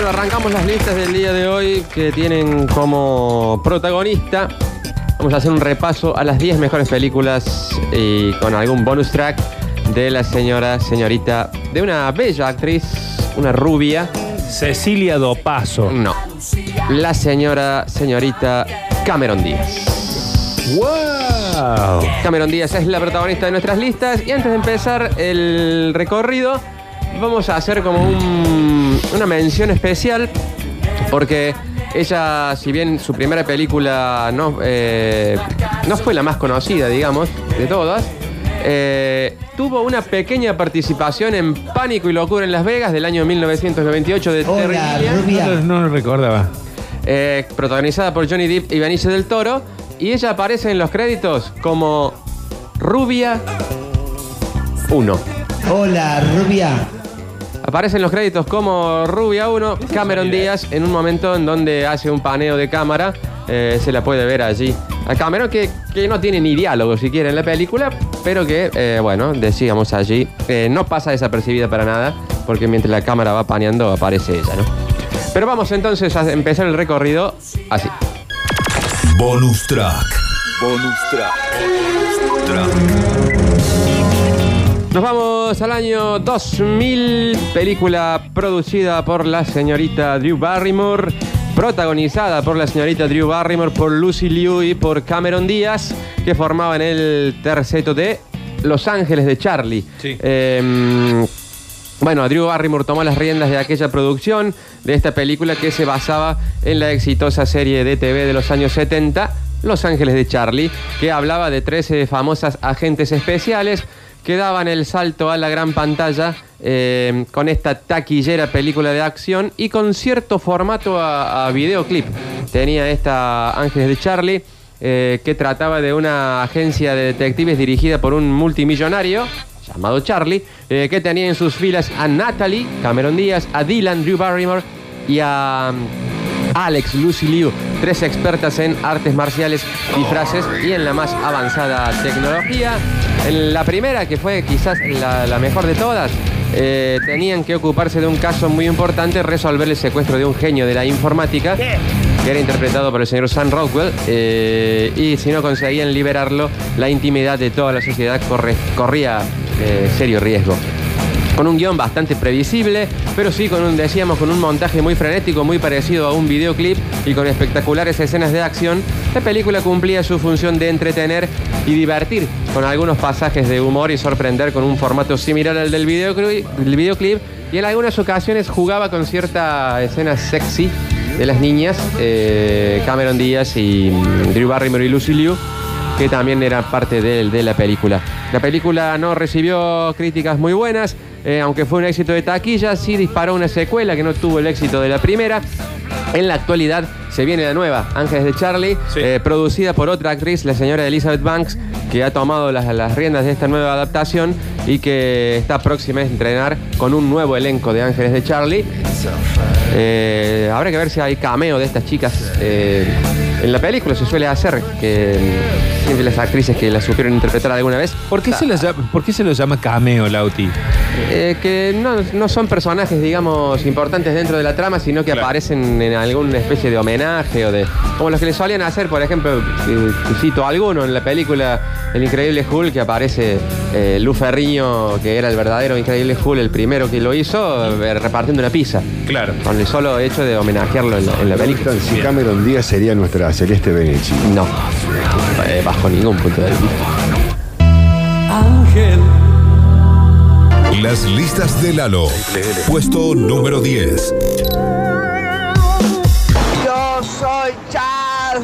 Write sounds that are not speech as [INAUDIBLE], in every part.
Bueno, arrancamos las listas del día de hoy que tienen como protagonista. Vamos a hacer un repaso a las 10 mejores películas y con algún bonus track de la señora, señorita, de una bella actriz, una rubia. Cecilia Dopaso. No, la señora, señorita Cameron Díaz. ¡Wow! Cameron Díaz es la protagonista de nuestras listas y antes de empezar el recorrido vamos a hacer como un- una mención especial porque ella, si bien su primera película no, eh, no fue la más conocida, digamos, de todas, eh, tuvo una pequeña participación en Pánico y Locura en Las Vegas del año 1998 de Terry Hola, Gilliam, rubia. No, no lo recordaba. eh, protagonizada por Johnny Depp y Benicio del Toro, y ella aparece en los créditos como Rubia 1. Hola, rubia. Aparece en los créditos como Rubia 1, Cameron Díaz, en un momento en donde hace un paneo de cámara, eh, se la puede ver allí. A Cameron que, que no tiene ni diálogo siquiera en la película, pero que, eh, bueno, decíamos allí, eh, no pasa desapercibida para nada, porque mientras la cámara va paneando aparece ella, ¿no? Pero vamos entonces a empezar el recorrido así. Bonus track. Bonus track. Track. Nos vamos al año 2000, película producida por la señorita Drew Barrymore, protagonizada por la señorita Drew Barrymore, por Lucy Liu y por Cameron Díaz, que formaban el terceto de Los Ángeles de Charlie. Sí. Eh, bueno, Drew Barrymore tomó las riendas de aquella producción, de esta película que se basaba en la exitosa serie de TV de los años 70, Los Ángeles de Charlie, que hablaba de 13 famosas agentes especiales que daban el salto a la gran pantalla eh, con esta taquillera película de acción y con cierto formato a, a videoclip. Tenía esta Ángeles de Charlie. eh, que trataba de una agencia de detectives dirigida por un multimillonario llamado Charlie, eh, que tenía en sus filas a Natalie, Cameron Díaz, a Dylan, Drew Barrymore y a Alex, Lucy Liu, tres expertas en artes marciales, disfraces y en la más avanzada tecnología. En la primera, que fue quizás la, mejor de todas, eh, tenían que ocuparse de un caso muy importante, resolver el secuestro de un genio de la informática, que era interpretado por el señor Sam Rockwell, eh, y si no conseguían liberarlo, la intimidad de toda la sociedad corre- corría eh, serio riesgo con un guion bastante previsible, pero sí con un, decíamos, con un montaje muy frenético, muy parecido a un videoclip y con espectaculares escenas de acción, la película cumplía su función de entretener y divertir, con algunos pasajes de humor y sorprender con un formato similar al del videoclip, videoclip y en algunas ocasiones jugaba con cierta escena sexy de las niñas, eh, Cameron Díaz y mm, Drew Barrymore y Lucy Liu que también era parte de, de la película. La película no recibió críticas muy buenas, eh, aunque fue un éxito de taquilla, sí disparó una secuela que no tuvo el éxito de la primera. En la actualidad se viene la nueva, Ángeles de Charlie, Sí. eh, producida por otra actriz, la señora Elizabeth Banks, que ha tomado las, las riendas de esta nueva adaptación y que está próxima a estrenar con un nuevo elenco de Ángeles de Charlie. Eh, habrá que ver si hay cameo de estas chicas eh, en la película, se suele hacer, que siempre las actrices que la supieron interpretar alguna vez. ¿Por qué, se lo llama, ¿Por qué se lo llama cameo, Lauti? Eh, que no, no son personajes, digamos, importantes dentro de la trama, sino que Claro. aparecen en alguna especie de homenaje o de. como los que le solían hacer, por ejemplo, eh, cito alguno en la película El Increíble Hulk, que aparece eh, Lou Ferriño, que era el verdadero Increíble Hulk, el primero que lo hizo, eh, repartiendo una pizza. Claro. Con el solo hecho de homenajearlo en la, en la película. Si Cameron Díaz sería nuestra Celeste Benechi. No, eh, bajo ningún punto de vista. Las listas de Lalo. Puesto número 10. Yo soy Chad.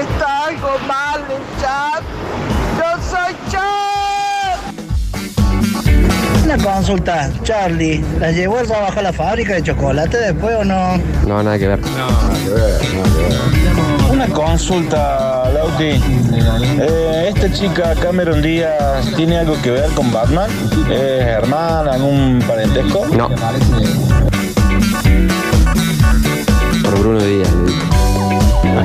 Está algo mal en Chad. Yo soy Chad. Una consulta, Charlie, ¿la llevó a trabajar a la fábrica de chocolate después o no? No, nada que ver. Una consulta, Lauti. Eh, ¿Esta chica Cameron Díaz tiene algo que ver con Batman? ¿Es hermana, algún parentesco? No. Por Bruno Díaz.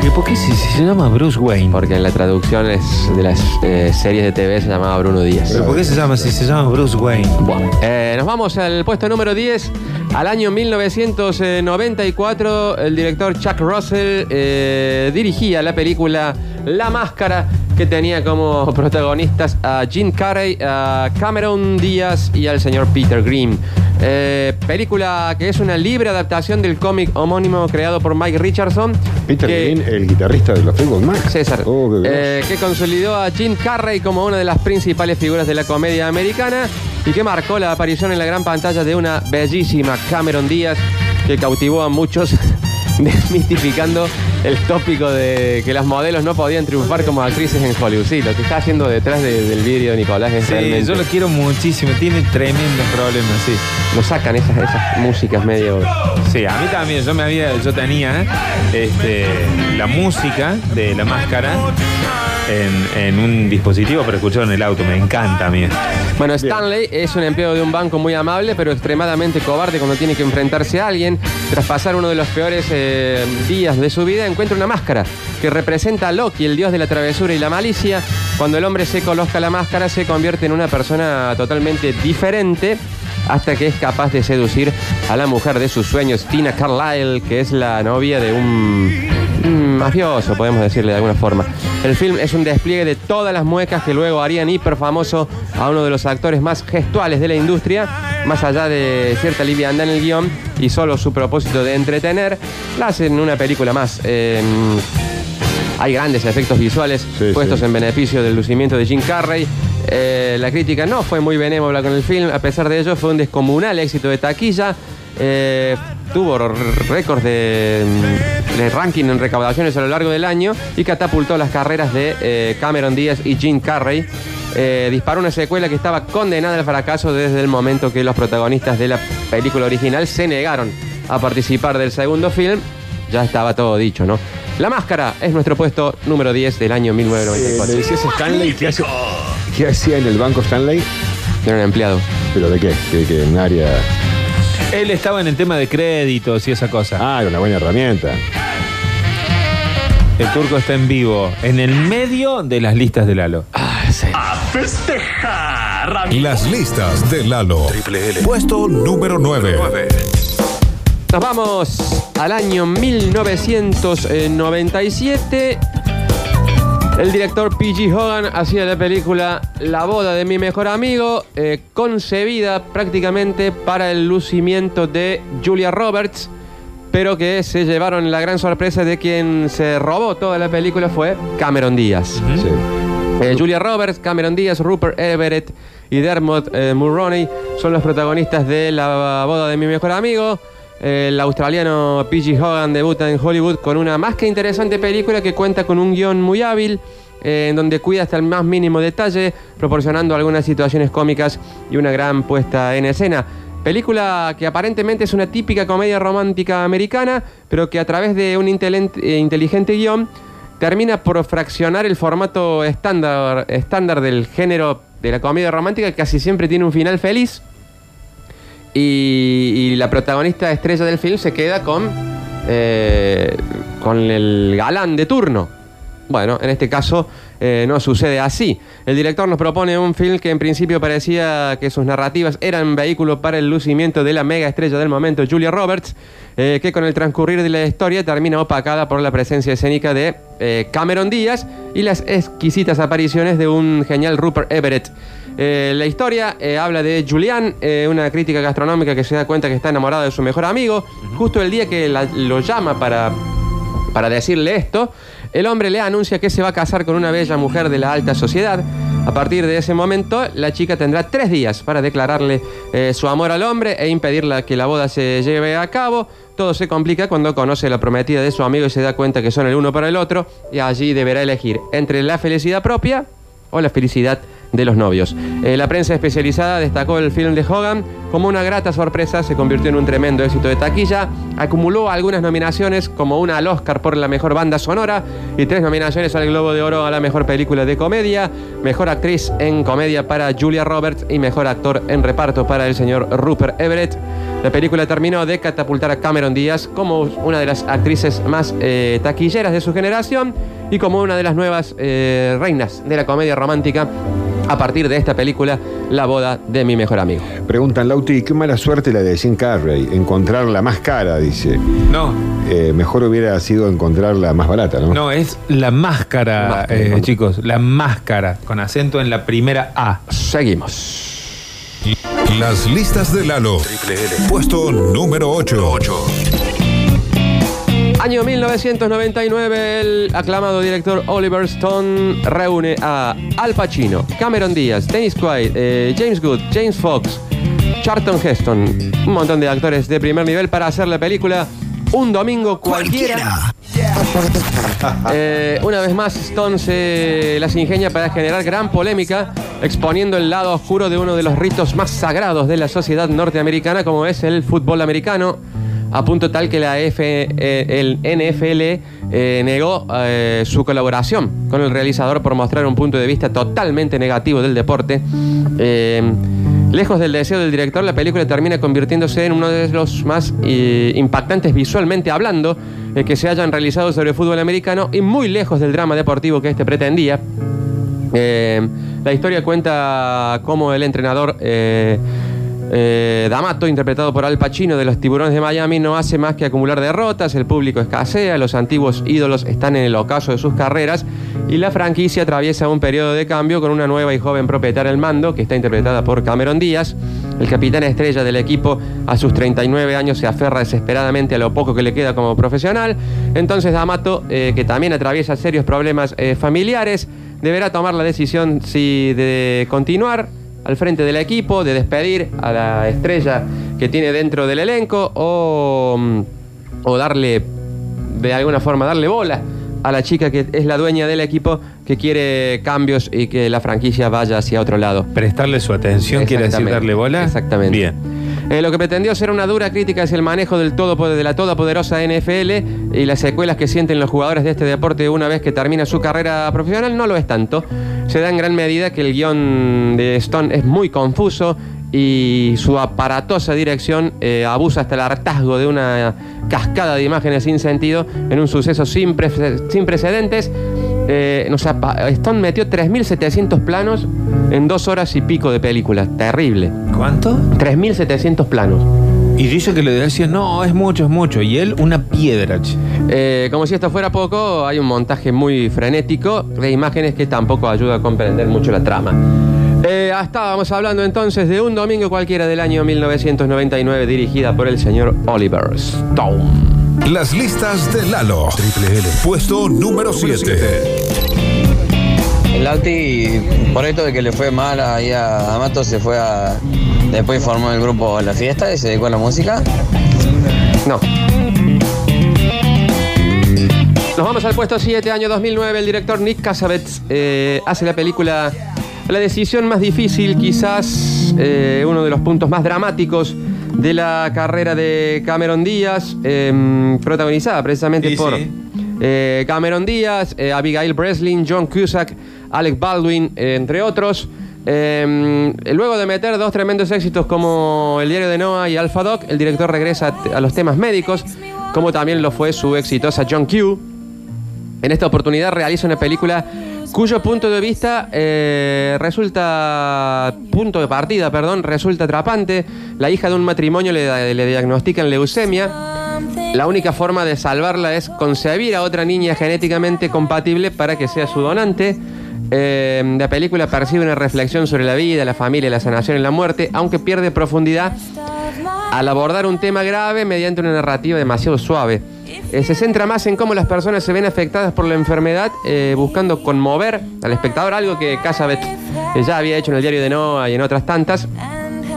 ¿Por qué, se llama Bruce Wayne? Porque en la traducción es de las eh, series de TV se llamaba Bruno Díaz. ¿Pero por qué se llama si se llama Bruce Wayne? Bueno, eh, nos vamos al puesto número 10. Al año 1994, el director Chuck Russell eh, dirigía la película La Máscara, que tenía como protagonistas a Jim Carrey, a Cameron Díaz y al señor Peter Green. Eh, película que es una libre adaptación del cómic homónimo creado por Mike Richardson. Peter que- Green, el guitarrista de los Fleetwood Mac. César, Oh, eh, que consolidó a Jim Carrey como una de las principales figuras de la comedia americana y que marcó la aparición en la gran pantalla de una bellísima Cameron Díaz que cautivó a muchos [LAUGHS] desmitificando el tópico de que las modelos no podían triunfar como actrices en Hollywood. Sí, lo que está haciendo detrás de- del vídeo Nicolás es Sí, realmente... yo lo quiero muchísimo. Tiene tremendos problemas, sí. Lo sacan esas, esas músicas medio... Sí, a mí también. Yo me había, yo tenía este, la música de la máscara en, en un dispositivo para escuchar en el auto. Me encanta a mí. Bueno, Stanley es un empleado de un banco muy amable, pero extremadamente cobarde cuando tiene que enfrentarse a alguien. Tras pasar uno de los peores eh, días de su vida, encuentra una máscara que representa a Loki, el dios de la travesura y la malicia. Cuando el hombre se coloca la máscara, se convierte en una persona totalmente diferente hasta que es capaz de seducir a la mujer de sus sueños, Tina Carlyle, que es la novia de un mafioso, podemos decirle de alguna forma. El film es un despliegue de todas las muecas que luego harían hiper famoso a uno de los actores más gestuales de la industria, más allá de cierta liviandad en el guion y solo su propósito de entretener, la hacen una película más. Eh, hay grandes efectos visuales Sí, puestos sí. en beneficio del lucimiento de Jim Carrey. Eh, la crítica no fue muy benévola con el film, a pesar de ello fue un descomunal éxito de taquilla. Eh, tuvo récords de, mm, de ranking en recaudaciones a lo largo del año y catapultó las carreras de eh, Cameron Díaz y Jim Carrey. Eh, disparó una secuela que estaba condenada al fracaso desde el momento que los protagonistas de la película original se negaron a participar del segundo film. Ya estaba todo dicho, ¿no? La Máscara es nuestro puesto número 10 del año Eh, 1994. le decías Stanley qué, hace- qué hacía en el banco Stanley, Era un empleado. pero de qué, que, que en área. Él estaba en el tema de créditos y esa cosa. Ah, era una buena herramienta. El turco está en vivo, en el medio de las listas de Lalo. Las listas de Lalo. Puesto número 9. Nos vamos al año 1997. El director P.G. Hogan hacía la película La boda de mi mejor amigo, eh, concebida prácticamente para el lucimiento de Julia Roberts, pero que se llevaron la gran sorpresa de quien se robó toda la película fue Cameron Díaz. Sí. Eh, Julia Roberts, Cameron Díaz, Rupert Everett y Dermot eh, Mulroney son los protagonistas de La boda de mi mejor amigo. El australiano P.G. Hogan debuta en Hollywood con una más que interesante película que cuenta con un guion muy hábil, eh, en donde cuida hasta el más mínimo detalle, proporcionando algunas situaciones cómicas y una gran puesta en escena. Película que aparentemente es una típica comedia romántica americana, pero que a través de un eh, inteligente guion termina por fraccionar el formato estándar, estándar del género de la comedia romántica, que casi siempre tiene un final feliz. Y, y la protagonista estrella del film se queda con, eh, con el galán de turno. Bueno, en este caso eh, no sucede así. El director nos propone un film que en principio parecía que sus narrativas eran vehículo para el lucimiento de la mega estrella del momento, Julia Roberts, eh, que con el transcurrir de la historia termina opacada por la presencia escénica de eh, Cameron Díaz y las exquisitas apariciones de un genial Rupert Everett. Eh, la historia eh, habla de Julian, eh, una crítica gastronómica que se da cuenta que está enamorada de su mejor amigo. Justo el día que la- lo llama para para decirle esto, el hombre le anuncia que se va a casar con una bella mujer de la alta sociedad. A partir de ese momento, la chica tendrá tres días para declararle eh, su amor al hombre e impedirle que la boda se lleve a cabo. Todo se complica cuando conoce la prometida de su amigo y se da cuenta que son el uno para el otro y allí deberá elegir entre la felicidad propia o la felicidad de los novios. Eh, la prensa especializada destacó el film de Hogan como una grata sorpresa, se convirtió en un tremendo éxito de taquilla, acumuló algunas nominaciones como una al Oscar por la mejor banda sonora y tres nominaciones al Globo de Oro a la mejor película de comedia, mejor actriz en comedia para Julia Roberts y mejor actor en reparto para el señor Rupert Everett. La película terminó de catapultar a Cameron Díaz como una de las actrices más eh, taquilleras de su generación y como una de las nuevas eh, reinas de la comedia romántica a partir de esta película, La boda de mi mejor amigo. Preguntan, Lauti, qué mala suerte la de Jim Carrey. Encontrar la más cara, dice. No, Eh, mejor hubiera sido encontrar la más barata, ¿no? no, es la máscara, Máscara, eh, ¿no? chicos, la máscara, con acento en la primera A. Seguimos. Las listas de Lalo. Puesto número 8. Año 1999, el aclamado director Oliver Stone reúne a Al Pacino, Cameron Díaz, Dennis Quaid, eh, James Good, James Fox, Charlton Heston, un montón de actores de primer nivel para hacer la película Un Domingo Cualquiera. Eh, una vez más, Stone se las ingenia para generar gran polémica, exponiendo el lado oscuro de uno de los ritos más sagrados de la sociedad norteamericana, como es el fútbol americano, a punto tal que la eh, el NFL eh, negó eh, su colaboración con el realizador por mostrar un punto de vista totalmente negativo del deporte. Lejos del deseo del director, la película termina convirtiéndose en uno de los más impactantes visualmente hablando que se hayan realizado sobre el fútbol americano y muy lejos del drama deportivo que este pretendía. La historia cuenta cómo el entrenador eh, D'Amato, interpretado por Al Pacino de los Tiburones de Miami, no hace más que acumular derrotas, el público escasea, los antiguos ídolos están en el ocaso de sus carreras y la franquicia atraviesa un periodo de cambio con una nueva y joven propietaria al mando, que está interpretada por Cameron Díaz. El capitán estrella del equipo a sus 39 años se aferra desesperadamente a lo poco que le queda como profesional. Entonces D'Amato, eh, que también atraviesa serios problemas eh, familiares, deberá tomar la decisión si de continuar al frente del equipo, de despedir a la estrella que tiene dentro del elenco o, mm, o darle, de alguna forma, darle bola a la chica que es la dueña del equipo que quiere cambios y que la franquicia vaya hacia otro lado. Prestarle su atención, quiere decir darle bola. Exactamente. Bien. Eh, lo que pretendió ser una dura crítica es el manejo de la todopoderosa NFL y las secuelas que sienten los jugadores de este deporte una vez que termina su carrera profesional no lo es tanto. Se da en gran medida que el guion de Stone es muy confuso y su aparatosa dirección eh, abusa hasta el hartazgo de una cascada de imágenes sin sentido en un suceso sin precedentes. Eh, Stone metió 3.700 planos en dos horas y pico de película. Terrible. ¿Cuánto? 3.700 planos. Y dice que le decía, no, es mucho, es mucho. Y él, una piedra. che. Eh, como si esto fuera poco, hay un montaje muy frenético de imágenes que tampoco ayuda a comprender mucho la trama. Eh, estábamos hablando entonces de un domingo cualquiera del año 1999 dirigida por el señor Oliver Stone. Las listas de Lalo. Triple L. Puesto número 7. El Lauti, por esto de que le fue mal ahí a Amato, se fue a. Después formó el grupo La Fiesta y se dedicó a la música. No. Nos vamos al puesto 7, año 2009. El director Nick Cassavetes eh, hace la película La decisión más difícil, quizás eh, uno de los puntos más dramáticos de la carrera de Cameron Díaz, eh, protagonizada precisamente Sí, por sí. eh, Cameron Díaz, eh, Abigail Breslin, John Cusack, Alec Baldwin, eh, entre otros. Eh, luego de meter dos tremendos éxitos como El diario de Noah y Alpha Dog, el director regresa a, a los temas médicos, como también lo fue su exitosa John Q. En esta oportunidad realiza una película cuyo punto de vista eh, resulta, punto de partida, perdón, resulta atrapante. La hija de un matrimonio le, diagnostican leucemia. La única forma de salvarla es concebir a otra niña genéticamente compatible para que sea su donante. Eh, la película percibe una reflexión sobre la vida, la familia, la sanación y la muerte, aunque pierde profundidad al abordar un tema grave mediante una narrativa demasiado suave. Eh, se centra más en cómo las personas se ven afectadas por la enfermedad, eh, buscando conmover al espectador, algo que Cassavetes eh, ya había hecho en el diario de Noah y en otras tantas.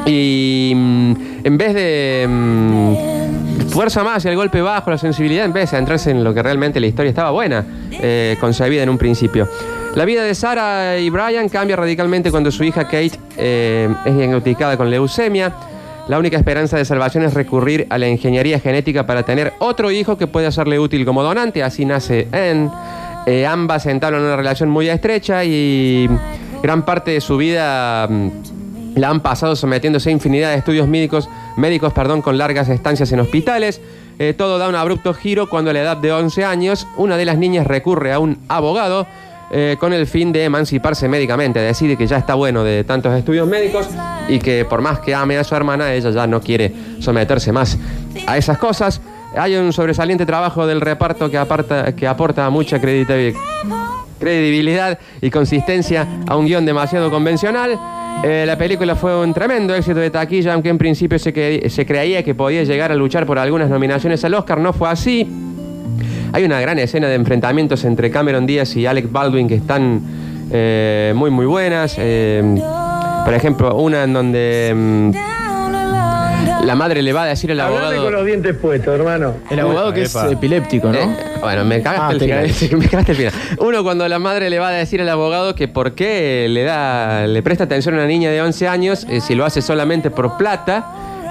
Y mm, en vez de mm, fuerza más y el golpe bajo, la sensibilidad, en vez de centrarse en lo que realmente la historia estaba buena, eh, concebida en un principio. La vida de Sarah y Brian cambia radicalmente cuando su hija Kate es diagnosticada con leucemia. La única esperanza de salvación es recurrir a la ingeniería genética para tener otro hijo que pueda serle útil como donante. Así nace Anne. Eh, ambas entablan una relación muy estrecha y gran parte de su vida mm, la han pasado sometiéndose a infinidad de estudios médicos, médicos perdón, con largas estancias en hospitales. Eh, todo da un abrupto giro cuando a la edad de 11 años una de las niñas recurre a un abogado eh, con el fin de emanciparse médicamente, decide que ya está bueno de tantos estudios médicos y que por más que ame a su hermana, ella ya no quiere someterse más a esas cosas. Hay un sobresaliente trabajo del reparto que, aparta- que aporta mucha credibilidad y consistencia a un guion demasiado convencional. Eh, la película fue un tremendo éxito de taquilla, aunque en principio se, se creía que podía llegar a luchar por algunas nominaciones al Oscar. No fue así. Hay una gran escena de enfrentamientos entre Cameron Díaz y Alec Baldwin que están eh, muy, muy buenas. Eh, por ejemplo, una en donde mm, la madre le va a decir al abogado... los dientes puestos, hermano. El abogado que es epiléptico, ¿no? Eh, bueno, me cagaste Ah, el final. cagaste. [LAUGHS] me cagaste el final. Uno cuando la madre le va a decir al abogado que por qué le da, le presta atención a una niña de 11 años eh, si lo hace solamente por plata.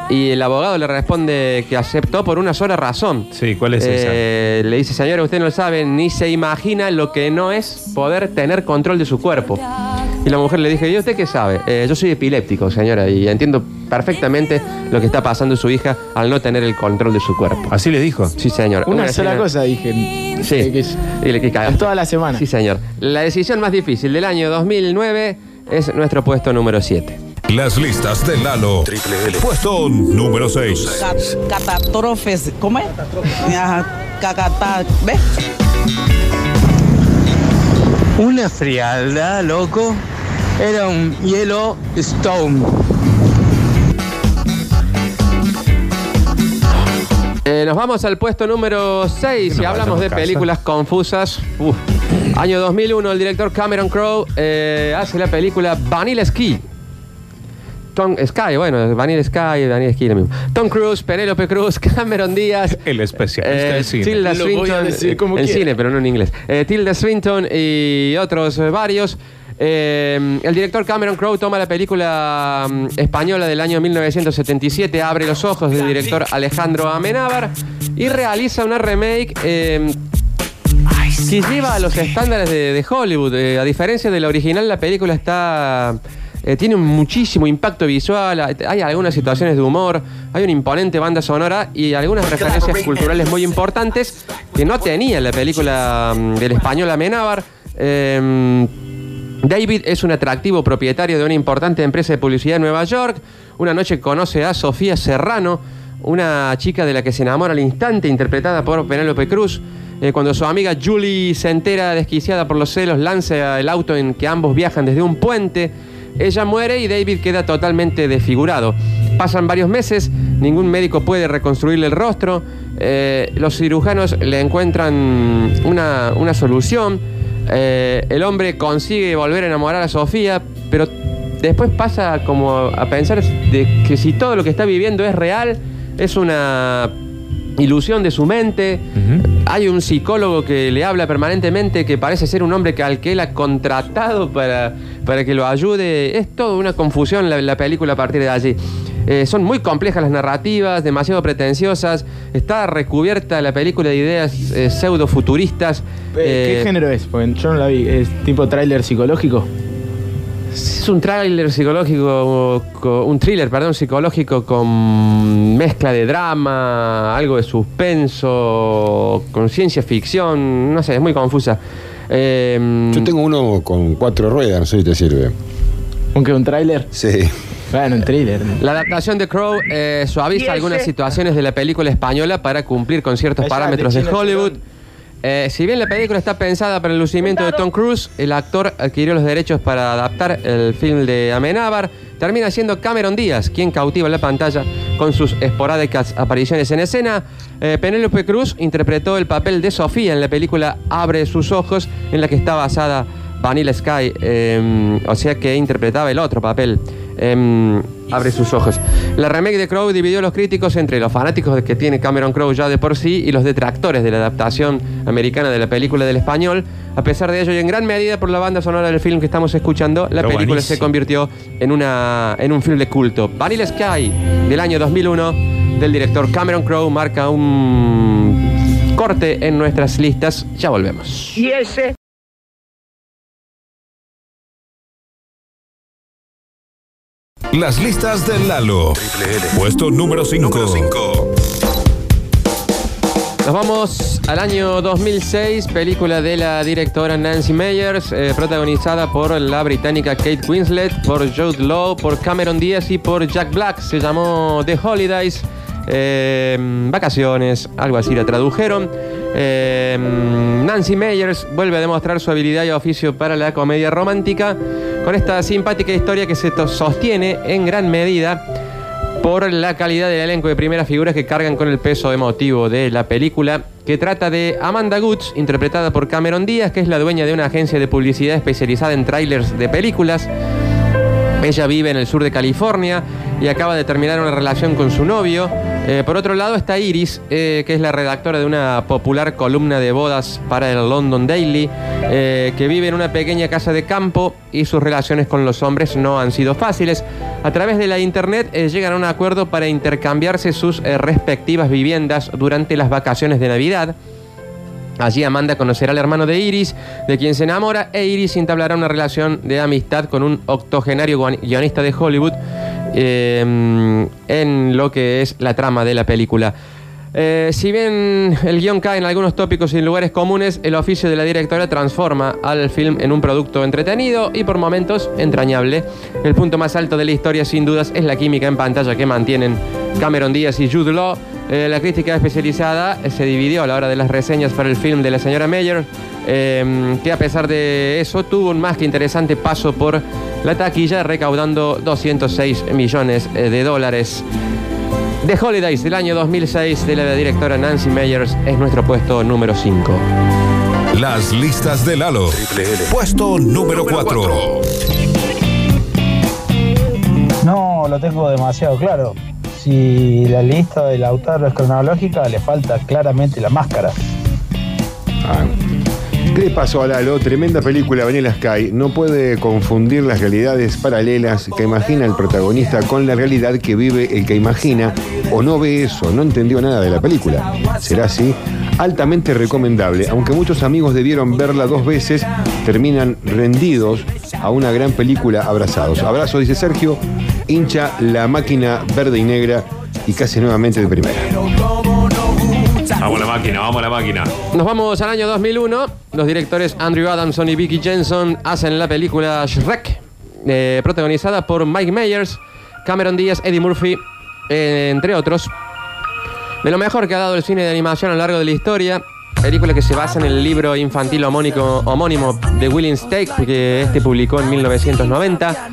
Y el abogado le responde que aceptó por una sola razón. Sí, ¿cuál es Eh, Le dice, señora, usted no sabe, ni se imagina lo que no es poder tener control de su cuerpo. Y la mujer le dice, ¿y usted qué sabe? "Eh, yo soy epiléptico, señora, y entiendo perfectamente lo que está pasando su hija al no tener el control de su cuerpo. Así le dijo. Sí, señor. Una sola escena- cosa dije. Sí. Que que cagaste. toda la semana. Sí, señor. La decisión más difícil del año 2009 es nuestro puesto número 7. Las listas de Lalo. Triple L. Puesto número 6. Catástrofes. ¿Cómo es? Ajá, cacata- ¿Ves? Una frialdad, loco. Era un hielo stone. Eh, nos vamos al puesto número 6 y hablamos de películas confusas. Uf. Año 2001, el director Cameron Crowe eh, hace la película Vanilla Ski. Tom Sky, bueno, Vanilla Sky, Vanilla Ski, lo mismo. Tom Cruise, Penélope Cruz, [LAUGHS] Cameron Díaz, El especialista Eh, del cine. Tilda Lo voy a Swinton, decir como en quiera. cine, pero no en inglés. Eh, Tilda Swinton y otros eh, varios. Eh, el director Cameron Crowe toma la película mm, española del año 1977, Abre los ojos, del director Alejandro Amenábar, y realiza una remake eh, que lleva a los estándares de, de Hollywood. Eh, a diferencia de la original, la película está. Eh, tiene muchísimo impacto visual, hay algunas situaciones de humor, hay una imponente banda sonora y algunas referencias culturales muy importantes que no tenía la película mm, del español Amenábar. Eh, David es un atractivo propietario de una importante empresa de publicidad en Nueva York. Una noche conoce a Sofía Serrano, una chica de la que se enamora al instante, interpretada por Penélope Cruz. Eh, cuando su amiga Julie se entera desquiciada por los celos, lanza el auto en que ambos viajan desde un puente. Ella muere y David queda totalmente desfigurado. Pasan varios meses, ningún médico puede reconstruirle el rostro. Eh, los cirujanos le encuentran una, una solución. Eh, el hombre consigue volver a enamorar a Sofía, pero después pasa como a pensar de que si todo lo que está viviendo es real, es una ilusión de su mente. Hay un psicólogo que le habla permanentemente, que parece ser un hombre que al que él ha contratado para, para que lo ayude. Es toda una confusión la, la película a partir de allí. Eh, son muy complejas las narrativas, demasiado pretenciosas. Está recubierta la película de ideas eh, pseudo-futuristas. Eh, ¿Qué género es? Porque yo no la vi. ¿Es tipo tráiler psicológico? Es un tráiler psicológico, co- un thriller, perdón, psicológico con mezcla de drama, algo de suspenso, con ciencia ficción, no sé, es muy confusa. Eh, Yo tengo uno con cuatro ruedas, no sé si te sirve. ¿Aunque un tráiler? Sí. Bueno, un thriller. La adaptación de Crow eh, suaviza algunas situaciones de la película española para cumplir con ciertos Allá, parámetros de Hollywood. Eh, si bien la película está pensada para el lucimiento de Tom Cruise, el actor adquirió los derechos para adaptar el film de Amenábar. Termina siendo Cameron Díaz quien cautiva la pantalla con sus esporádicas apariciones en escena. Eh, Penélope Cruz interpretó el papel de Sofía en la película Abre sus ojos, en la que está basada Vanilla Sky, eh, o sea que interpretaba el otro papel. Eh, abre sus ojos. La remake de Crow dividió a los críticos entre los fanáticos de que tiene Cameron Crowe ya de por sí y los detractores de la adaptación americana de la película del español. A pesar de ello, y en gran medida por la banda sonora del film que estamos escuchando, la película se convirtió en, una, en un film de culto. Vanilla Sky, del año 2001, del director Cameron Crowe, marca un corte en nuestras listas. Ya volvemos. Y ese Las listas de Lalo. Puesto número 5. Nos vamos al año 2006, película de la directora Nancy Meyers, eh, protagonizada por la británica Kate Winslet, por Jude Law, por Cameron Diaz y por Jack Black. Se llamó The Holidays, eh, vacaciones, algo así la tradujeron. Eh, Nancy Meyers vuelve a demostrar su habilidad y oficio para la comedia romántica con esta simpática historia que se sostiene en gran medida por la calidad del elenco de primeras figuras que cargan con el peso emotivo de la película, que trata de Amanda Goods, interpretada por Cameron Díaz, que es la dueña de una agencia de publicidad especializada en trailers de películas. Ella vive en el sur de California y acaba de terminar una relación con su novio. Eh, por otro lado está Iris, eh, que es la redactora de una popular columna de bodas para el London Daily, eh, que vive en una pequeña casa de campo y sus relaciones con los hombres no han sido fáciles. A través de la internet llegan a un acuerdo para intercambiarse sus respectivas viviendas durante las vacaciones de Navidad. Allí Amanda conocerá al hermano de Iris, de quien se enamora, e Iris entablará una relación de amistad con un octogenario guionista de Hollywood eh, en lo que es la trama de la película. Eh, si bien el guion cae en algunos tópicos y en lugares comunes, el oficio de la directora transforma al film en un producto entretenido y por momentos entrañable. El punto más alto de la historia, sin dudas, es la química en pantalla que mantienen Cameron Díaz y Jude Law. Eh, la crítica especializada eh, se dividió a la hora de las reseñas para el film de la señora Meyer, eh, que a pesar de eso tuvo un más que interesante paso por la taquilla, recaudando 206 millones de dólares. The Holidays del año 2006 de la directora Nancy Meyers es nuestro puesto número 5. Las listas de Lalo. Puesto número 4. No, lo tengo demasiado claro. Si la lista del autor es cronológica, le falta claramente la máscara. Ah. ¿Qué le pasó a Lalo? Tremenda película Vanilla Sky. No puede confundir las realidades paralelas que imagina el protagonista con la realidad que vive el que imagina o no ve eso, no entendió nada de la película. ¿Será así? Altamente recomendable, aunque muchos amigos debieron verla dos veces, terminan rendidos a una gran película abrazados. Abrazo, dice Sergio, hincha la máquina verde y negra y casi nuevamente de primera. Vamos a la máquina, vamos a la máquina. Nos vamos al año 2001. Los directores Andrew Adamson y Vicky Jensen hacen la película Shrek, eh, protagonizada por Mike Myers, Cameron Díaz, Eddie Murphy, eh, entre otros. De lo mejor que ha dado el cine de animación a lo largo de la historia. Película que se basa en el libro infantil homónimo de William Stake, que este publicó en 1990.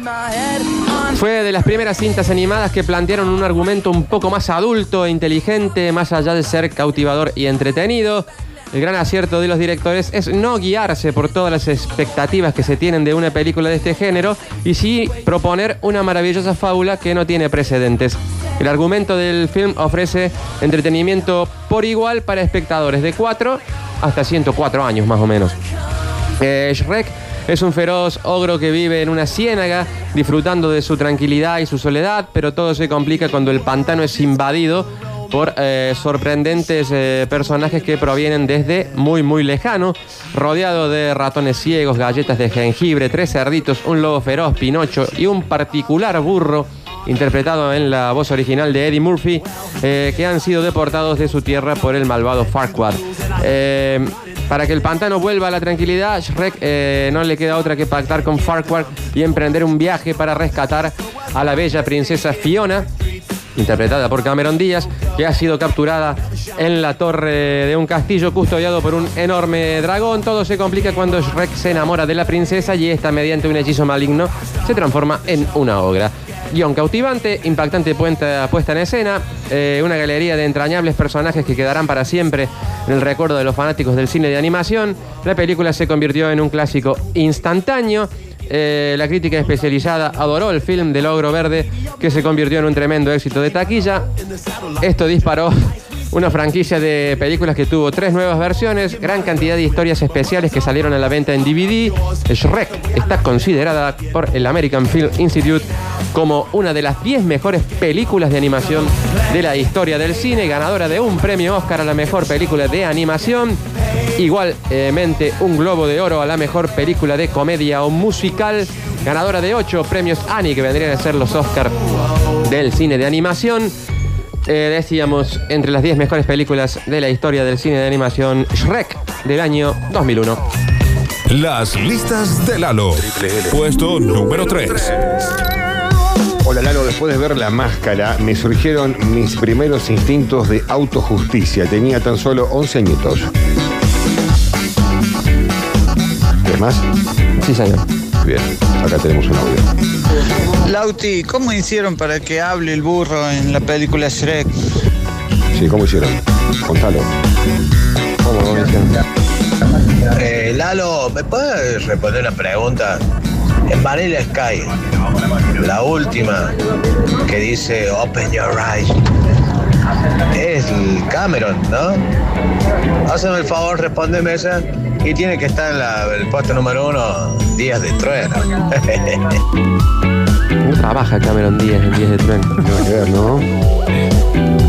Fue de las primeras cintas animadas que plantearon un argumento un poco más adulto e inteligente, más allá de ser cautivador y entretenido. El gran acierto de los directores es no guiarse por todas las expectativas que se tienen de una película de este género y sí proponer una maravillosa fábula que no tiene precedentes. El argumento del film ofrece entretenimiento por igual para espectadores de 4 hasta 104 años más o menos. Eh, Shrek es un feroz ogro que vive en una ciénaga, disfrutando de su tranquilidad y su soledad, pero todo se complica cuando el pantano es invadido por eh, sorprendentes eh, personajes que provienen desde muy muy lejano, rodeado de ratones ciegos, galletas de jengibre, tres cerditos, un lobo feroz, Pinocho y un particular burro interpretado en la voz original de Eddie Murphy, eh, que han sido deportados de su tierra por el malvado Farquaad. Eh, para que el pantano vuelva a la tranquilidad, Shrek no le queda otra que pactar con Farquaad y emprender un viaje para rescatar a la bella princesa Fiona, interpretada por Cameron Díaz, que ha sido capturada en la torre de un castillo custodiado por un enorme dragón. Todo se complica cuando Shrek se enamora de la princesa y esta, mediante un hechizo maligno, se transforma en una ogra. Guión cautivante, impactante puesta, puesta en escena, eh, una galería de entrañables personajes que quedarán para siempre en el recuerdo de los fanáticos del cine de animación. La película se convirtió en un clásico instantáneo. Eh, la crítica especializada adoró el film de Logro Verde, que se convirtió en un tremendo éxito de taquilla. Esto disparó una franquicia de películas que tuvo tres nuevas versiones, gran cantidad de historias especiales que salieron a la venta en DVD. Shrek está considerada por el American Film Institute como una de las 10 mejores películas de animación de la historia del cine, ganadora de un premio Oscar a la mejor película de animación. Igualmente un Globo de Oro a la mejor película de comedia o musical, ganadora de 8 premios Annie, que vendrían a ser los Oscar del cine de animación. Eh, decíamos, entre las 10 mejores películas de la historia del cine de animación, Shrek del año 2001. Las listas de Lalo. Puesto número 3. Hola Lalo, después de ver la máscara me surgieron mis primeros instintos de autojusticia. Tenía tan solo 11 añitos. ¿Quieres más? Sí, señor. Bien, acá tenemos un audio. Lauti, ¿cómo hicieron para que hable el burro en la película Shrek? Sí, ¿cómo hicieron? Contalo. ¿Cómo, cómo hicieron? Eh, Lalo, ¿me puedes responder una pregunta? En Vanilla Sky, la última que dice Open Your Eyes, es el Cameron, ¿no? Hazme el favor, respóndeme esa. Y tiene que estar en la- el puesto número uno, Días de Trueno. [LAUGHS] ¿Cómo trabaja Cameron Díaz en 10 de [LAUGHS] que ver, ¿no?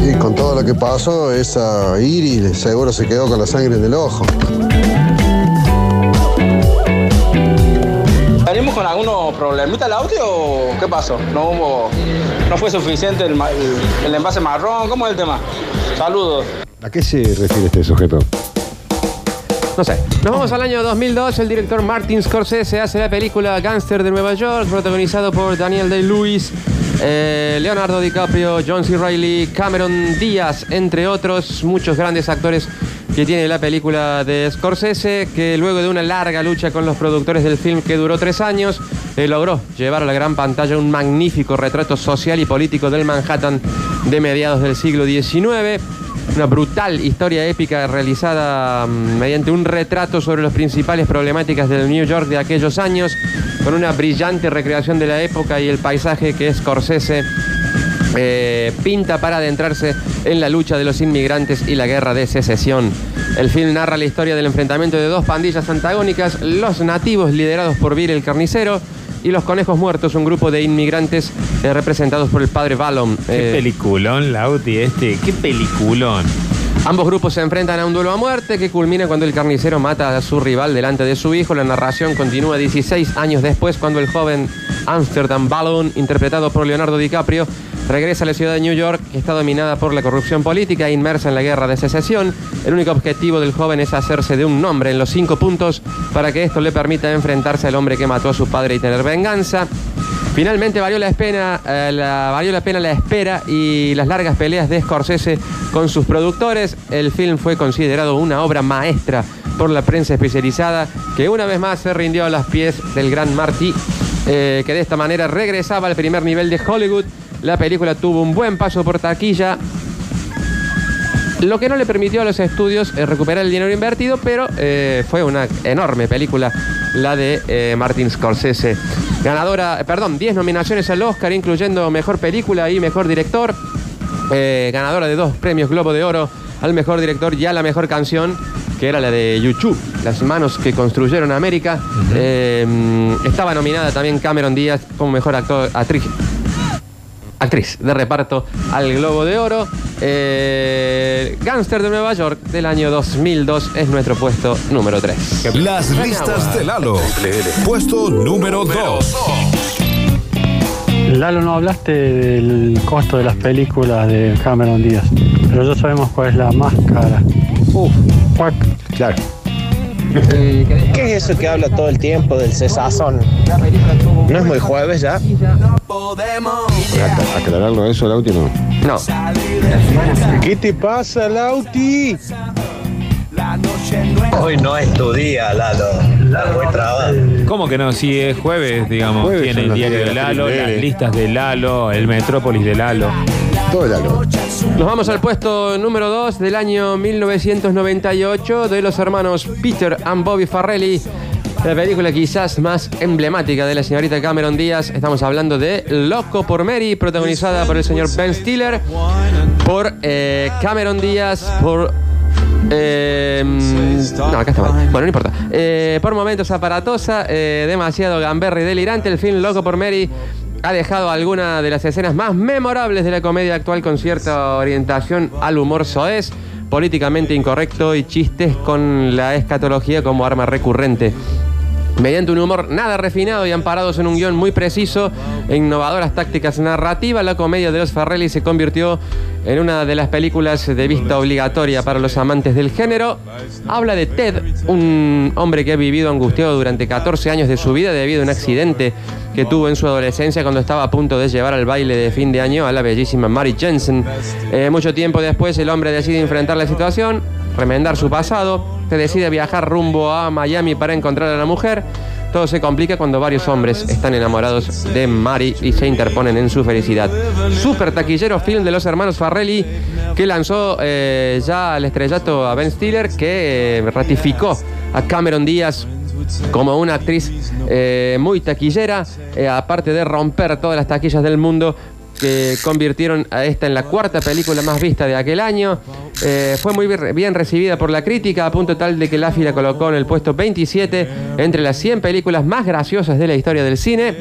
Y con todo lo que pasó, esa Iris seguro se quedó con la sangre en el ojo. ¿Venimos con algunos problemitas el audio o qué pasó? ¿No hubo, no fue suficiente el- el envase marrón? ¿Cómo es el tema? Saludos. ¿A qué se refiere este sujeto? No sé. Nos vamos al año 2002. El director Martin Scorsese hace la película Gangster de Nueva York, protagonizado por Daniel Day-Lewis, eh, Leonardo DiCaprio, John C. Reilly, Cameron Díaz, entre otros, muchos grandes actores que tiene la película de Scorsese, que luego de una larga lucha con los productores del film que duró tres años, eh, logró llevar a la gran pantalla un magnífico retrato social y político del Manhattan de mediados del siglo XIX. Una brutal historia épica realizada mm, mediante un retrato sobre las principales problemáticas del New York de aquellos años, con una brillante recreación de la época y el paisaje que Scorsese eh, pinta para adentrarse en la lucha de los inmigrantes y la guerra de secesión. El film narra la historia del enfrentamiento de dos pandillas antagónicas, los nativos liderados por Bill el carnicero y los conejos muertos, un grupo de inmigrantes eh, representados por el padre Ballon. Qué Eh, peliculón, Lauti, este. Qué peliculón. Ambos grupos se enfrentan a un duelo a muerte que culmina cuando el carnicero mata a su rival delante de su hijo. La narración continúa 16 años después cuando el joven Amsterdam Ballon, interpretado por Leonardo DiCaprio, regresa a la ciudad de New York, que está dominada por la corrupción política e inmersa en la guerra de secesión. El único objetivo del joven es hacerse de un nombre en los cinco puntos para que esto le permita enfrentarse al hombre que mató a su padre y tener venganza. Finalmente valió la, pena, eh, la- espera y las largas peleas de Scorsese con sus productores. El film fue considerado una obra maestra por la prensa especializada que una vez más se rindió a los pies del gran Marty, eh, que de esta manera regresaba al primer nivel de Hollywood. La película tuvo un buen paso por taquilla, lo que no le permitió a los estudios eh, recuperar el dinero invertido, pero eh, fue una enorme película la de eh, Martin Scorsese. Ganadora, perdón, 10 nominaciones al Oscar, incluyendo Mejor Película y Mejor Director. Ganadora de dos premios Globo de Oro al Mejor Director y a la Mejor Canción, que era la de YouTube, Las manos que construyeron América. Mm, estaba nominada también Cameron Díaz como Mejor actor, actriz, actriz de reparto al Globo de Oro. Eh, Gangster de Nueva York del año 2002 es nuestro puesto número 3. Las listas de Lalo. Puesto número 2. Lalo, no hablaste del costo de las películas de Cameron Díaz, pero ya sabemos cuál es la más cara. Uf, Claro. [LAUGHS] ¿Qué es eso que habla todo el tiempo del cesazón? ¿No es muy jueves ya? Ac- Aclararlo eso, Lauti, no. No. ¿Qué te pasa, Lauti? Hoy no es tu día, Lalo. Estás muy trabado. ¿Cómo que no? Si es jueves, digamos, Jueves tiene el diario de de la Lalo, las listas de Lalo, el Metrópolis de Lalo. Todo Lalo. Nos vamos al puesto número 2 del año 1998 de los hermanos Peter and Bobby Farrelly. La película quizás más emblemática de la señorita Cameron Díaz, estamos hablando de Loco por Mary, protagonizada por el señor Ben Stiller, por eh, Cameron Díaz, por... eh, no, acá está mal. Bueno, no importa. Eh, por momentos aparatosa, eh, demasiado gamberra y delirante, el film Loco por Mary ha dejado alguna de las escenas más memorables de la comedia actual con cierta orientación al humor soez, políticamente incorrecto y chistes con la escatología como arma recurrente. Mediante un humor nada refinado y amparados en un guion muy preciso e innovadoras tácticas narrativas, la comedia de los Farrelly se convirtió en una de las películas de vista obligatoria para los amantes del género. Habla de Ted, un hombre que ha vivido angustiado durante 14 años de su vida debido a un accidente que tuvo en su adolescencia cuando estaba a punto de llevar al baile de fin de año a la bellísima Mary Jensen. Eh, mucho tiempo después el hombre decide enfrentar la situación, remendar su pasado, se decide viajar rumbo a Miami para encontrar a la mujer. Todo se complica cuando varios hombres están enamorados de Mary y se interponen en su felicidad. Super taquillero film de los hermanos Farrelly que lanzó eh, ya al estrellato a Ben Stiller que eh, ratificó a Cameron Díaz como una actriz eh, muy taquillera, aparte de romper todas las taquillas del mundo, que convirtieron a esta en la cuarta película más vista de aquel año. Eh, fue muy bien- recibida por la crítica, a punto tal de que Laffy la colocó en el puesto 27 entre las 100 películas más graciosas de la historia del cine.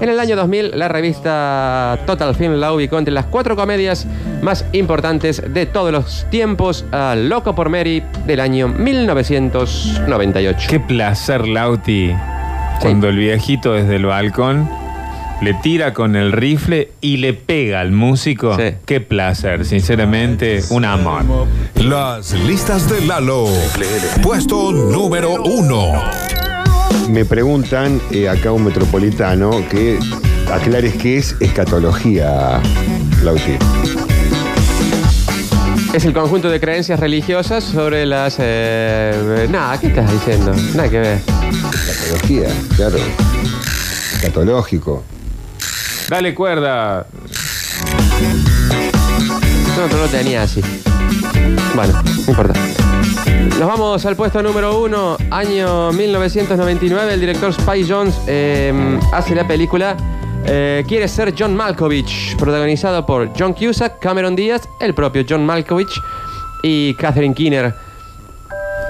En el año 2000, la revista Total Film la ubicó entre las cuatro comedias más importantes de todos los tiempos, a Loco por Mary del año 1998. Qué placer, Lauti, cuando el viejito desde el balcón le tira con el rifle y le pega al músico. Qué placer, sinceramente, un amor. Las listas de Lalo. Puesto número uno. Me preguntan eh, acá un metropolitano que aclares qué es escatología, Lauti. Es el conjunto de creencias religiosas sobre las... Eh, nada, ¿qué estás diciendo? Nada que ver. Escatología, claro. Escatológico. Dale cuerda. No, no lo tenía así. Bueno, no importa. Nos vamos al puesto número uno, año 1999. El director Spike Jones eh, hace la película eh, Quiere ser John Malkovich, protagonizado por John Cusack, Cameron Díaz, el propio John Malkovich y Catherine Keener.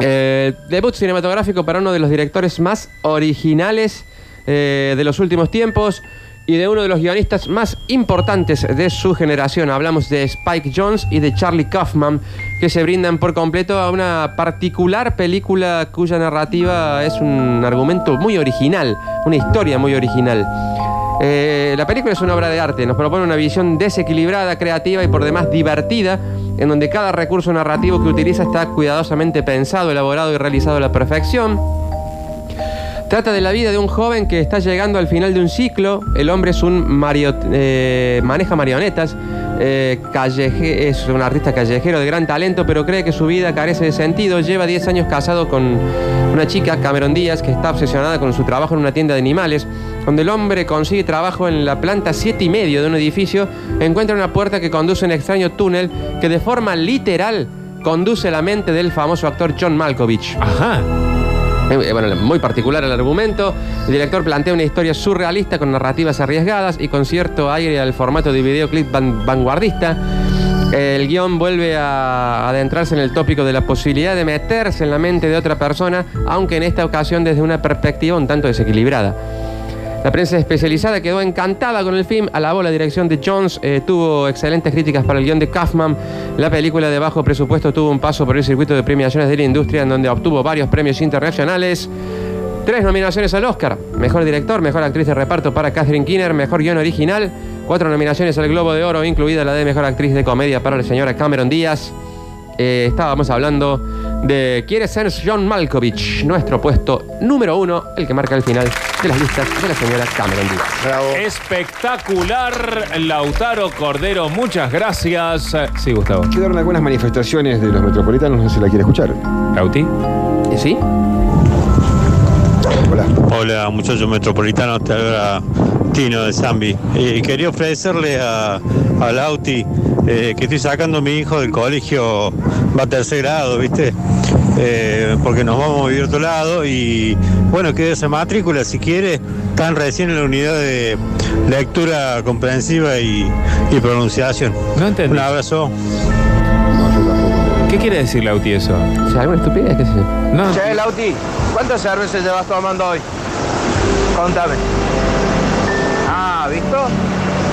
Eh, debut cinematográfico para uno de los directores más originales eh, de los últimos tiempos y de uno de los guionistas más importantes de su generación. Hablamos de Spike Jones y de Charlie Kaufman, que se brindan por completo a una particular película cuya narrativa es un argumento muy original, una historia muy original. Eh, la película es una obra de arte, nos propone una visión desequilibrada, creativa y por demás divertida, en donde cada recurso narrativo que utiliza está cuidadosamente pensado, elaborado y realizado a la perfección. Trata de la vida de un joven que está llegando al final de un ciclo. El hombre es un mario- eh, maneja marionetas, eh, es un artista callejero de gran talento, pero cree que su vida carece de sentido. Lleva 10 años casado con una chica, Cameron Díaz, que está obsesionada con su trabajo en una tienda de animales. Cuando el hombre consigue trabajo en la planta 7 y medio de un edificio, encuentra una puerta que conduce a un extraño túnel que de forma literal conduce la mente del famoso actor John Malkovich. Ajá. Eh, Bueno, muy particular el argumento. El director plantea una historia surrealista con narrativas arriesgadas y con cierto aire al formato de videoclip van- vanguardista. El guion vuelve a adentrarse en el tópico de la posibilidad de meterse en la mente de otra persona, aunque en esta ocasión desde una perspectiva un tanto desequilibrada. La prensa especializada quedó encantada con el film, alabó la dirección de Jones, eh, tuvo excelentes críticas para el guion de Kaufman. La película de bajo presupuesto tuvo un paso por el circuito de premiaciones de la industria, en donde obtuvo varios premios internacionales. Tres nominaciones al Oscar: Mejor director, mejor actriz de reparto para Catherine Keener, mejor guion original. Cuatro nominaciones al Globo de Oro, incluida la de mejor actriz de comedia para la señora Cameron Díaz. Eh, estábamos hablando de Quiere ser John Malkovich, nuestro puesto número uno, el que marca el final de las listas de la señora Cameron Díaz. Espectacular, Lautaro Cordero, muchas gracias. Sí, Gustavo. Quedaron algunas manifestaciones de los metropolitanos, no sé si la quiere escuchar. ¿Lauti? ¿Sí? Hola. Hola, muchachos metropolitanos, te habla Tino de Zambi. Y quería ofrecerle a, a Lauti eh, que estoy sacando a mi hijo del colegio, va a tercer grado, ¿viste? Eh, porque nos vamos a vivir a otro lado y bueno, que esa matrícula si quiere, están recién en la unidad de lectura comprensiva y, y pronunciación. No entendí. Un abrazo. ¿Qué quiere decir Lauti eso? O sea, alguna estupidez, qué sé yo. No. Che, Lauti, ¿cuántas cervezas llevas tomando hoy? Contame. Ah, ¿visto?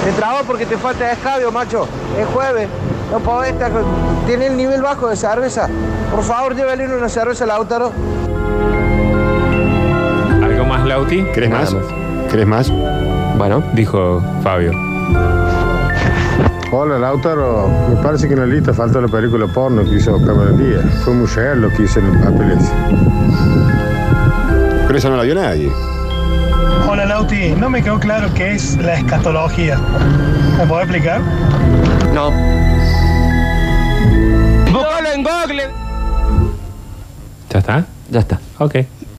Te trabó porque te falta escabio, macho. Es jueves. No podés estar con- Tiene el nivel bajo de cerveza. Por favor, llévale una cerveza a Lautaro. ¿Algo más, Lauti? ¿Crees más? ¿Crees más? Bueno, Dijo Fabio. Hola Lautaro, me parece que en la lista falta la película porno que hizo Cameron Díaz. Fue muy real lo que hizo en el papel ese. Pero eso no la vio nadie. Hola Lauti, no me quedó claro qué es la escatología. ¿Me puedo explicar? no. Búscalo en Google. ¿Ya está? Ya está. Ok.